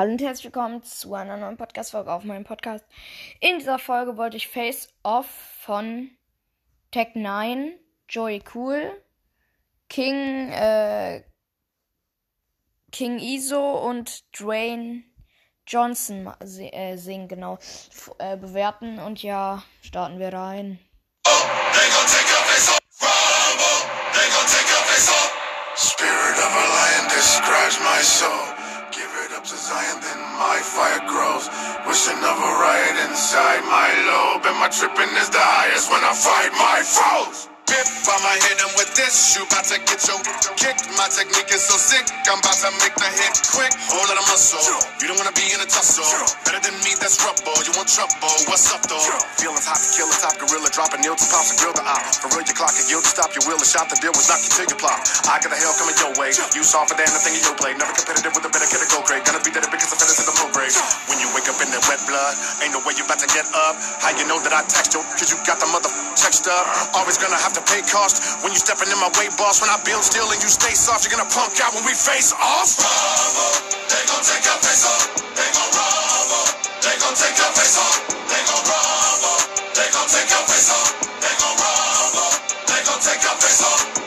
Hallo und herzlich willkommen zu einer neuen Podcast-Folge auf meinem Podcast. In dieser Folge wollte ich Face Off von Tech 9, Joey Cool, King, äh, King Iso und Dwayne Johnson äh, singen, genau, äh, bewerten und ja, starten wir rein. Spirit of a lion describes my soul. Up to Zion, then my fire grows. Wishing of a riot inside my lobe, and my tripping is the highest when I fight my foes. I'ma hit him with this. You about to get your kick. My technique is so sick. I'm about to make the hit quick. Whole lot of muscle. You don't wanna be in a tussle. Better than me, that's rubble. You want trouble? What's up though? Feeling kill a top gorilla. Dropping nails to pops and grill the op. For real, your clock and yield to stop your will. A shot the deal was knock you till you plop. I got the hell coming your way. You softer than the thing in your blade. Never competitive with a better kid to go great. Gonna be dead because I fell into the low grade. When you wake up in that wet blood, ain't no way you about to get up. How you know that I text you? Cause you got the mother text up. Always gonna have to pay cost. When you stepping in my way, boss, when I build still and you stay soft, you're gonna punk out when we face off. Bravo, they gon' take your face off. They gon' bravo, they gon' take your face off. They gon' bravo, they gon' take your face off. They gon' bravo, they gon' take your face off.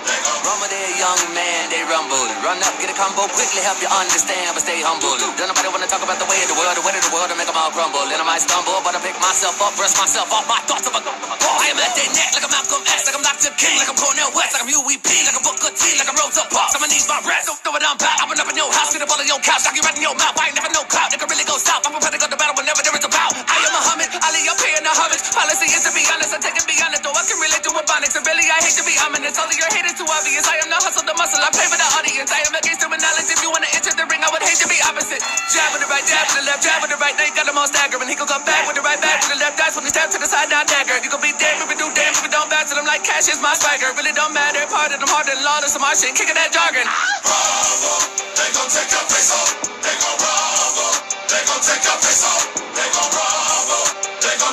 There, young man, they rumble. Run up, get a combo, quickly help you understand, but stay humble. Don't nobody wanna talk about the way of the world, the way of the world, to make them all crumble. And I might stumble, but I pick myself up, brush myself off my thoughts of a I am at their neck like a Malcolm X, like I'm Dr. King, like I'm Cornel West, like I'm UEP, like I'm Booker T, like I'm Rosa Parks. I'ma need my rest. Don't know what I'm about. I've been up in your house, get up all in your couch, knock you right in your mouth. I ain't never no clout, nigga really go stop. I'm prepared to go to battle whenever there is a bout. I am Muhammad, Ali, I'm paying homage. Policy is to be honest, I take it beyond it, though I can relate to a bonics. And really, I hate to be ominous. All of your hate is too obvious. I am the hustle, the muscle. I pay for the audience. I am against the knowledge. If you wanna enter the ring, I would hate to be opposite. Jab with the right, jab with the left, jab with the right. Now you got them all staggering. He gon' come back with the right back with the left. That's when he stab to the side, down dagger. You gon' be dead if you do damn if you don't bounce them like cash is my swagger. Really don't matter. Part of them harder than lawless. Some shit, kicking that jargon. They gon' take your face off. They gon' bravo, they gon' take your face off. They gon' bravo,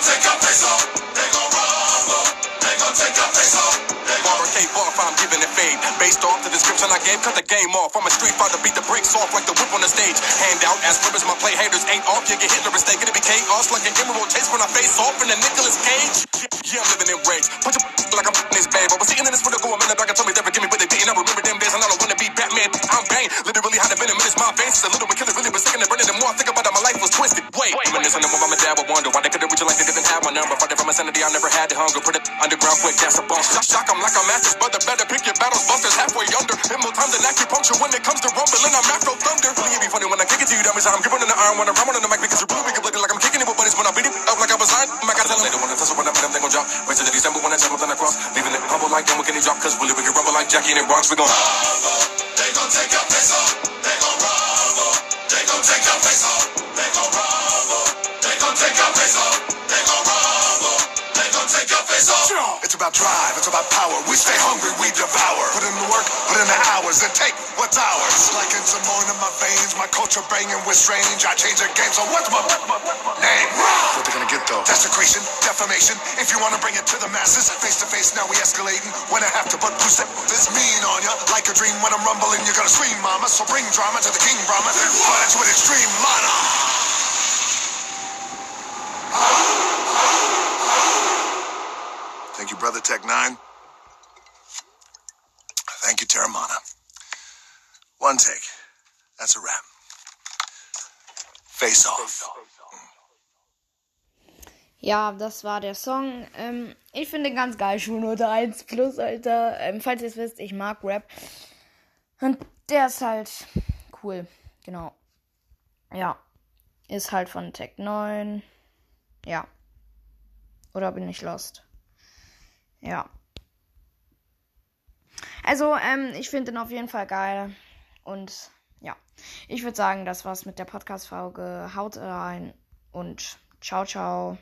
gon' take your face off. They gon' bravo, they gon' take your face off. Barber cave off, I'm giving it fade. Based off the description I gave, cut the game off. I'm a street fighter, beat the brakes off like the whip on the stage. Hand out as ribbons, my play haters ain't off. You get Hitler mistake, it be chaos like an emerald chase when I face off in a Nicolas Cage. Yeah, I'm living in rage. Punch a like I'm this babe. I was sitting in this window, go a minute back and told me never give me what they didn't. I remember them days and I don't wanna be Batman. I'm Bane. Literally had a venom in my veins. It's a little bit killer, really been sick and burning. The more I think about it, my life was twisted. Wait, reminiscing of when my dad would wonder why they couldn't reach it like have my number. Fighting from insanity, I never had the hunger. Put it underground quick, that's a bump. Shock, shock, I'm like a master's brother. Better pick your battles, busters halfway under. Hit more time than acupuncture when it comes to rumbling. I'm afro thunder. Really, it be funny when I kick it to you, dummies. I'm gripping in the iron when I'm on the mic because you're really wicked looking like I'm kicking it with buddies when I beat it up like I was iron. I got tell them they don't wanna tussle when I put them, they gon' drop. Wait till the December when I tell them across. Leaving it humble like we can drop. Cause really, we can rumble like Jackie and the Bronx. We gon' Bravo, they gon' take your face off. They gon' bravo, they gon' take your face off. They gon' bravo, they gon' take your face off. Off. It's about drive, it's about power. We stay hungry, we devour. Put in the work, put in the hours, and take what's ours. Like in some more in my veins, my culture banging with strange. I change the game, so what's my, what's my, what's my name? What they gonna get though? Desecration, defamation. If you wanna bring it to the masses, face to face, now we escalating. When I have to, but who this mean on ya? Like a dream when I'm rumbling, you're gonna scream, mama. So bring drama to the king, Brahma. But it's with extreme mana. Thank you, Brother Tech 9. Thank you, Terramana. One take. That's a wrap. Face off. Ja, das war der Song. Ähm, ich finde den ganz geil, Schulnote 1 plus, Alter. Ähm, falls ihr es wisst, ich mag Rap. Und der ist halt cool. Genau. Ja. Ist halt von Tech 9. Ja. Oder bin ich lost? Ja. Also, ähm, ich finde den auf jeden Fall geil. Und ja. Ich würde sagen, das war's mit der Podcast-Folge. Haut rein und ciao, ciao.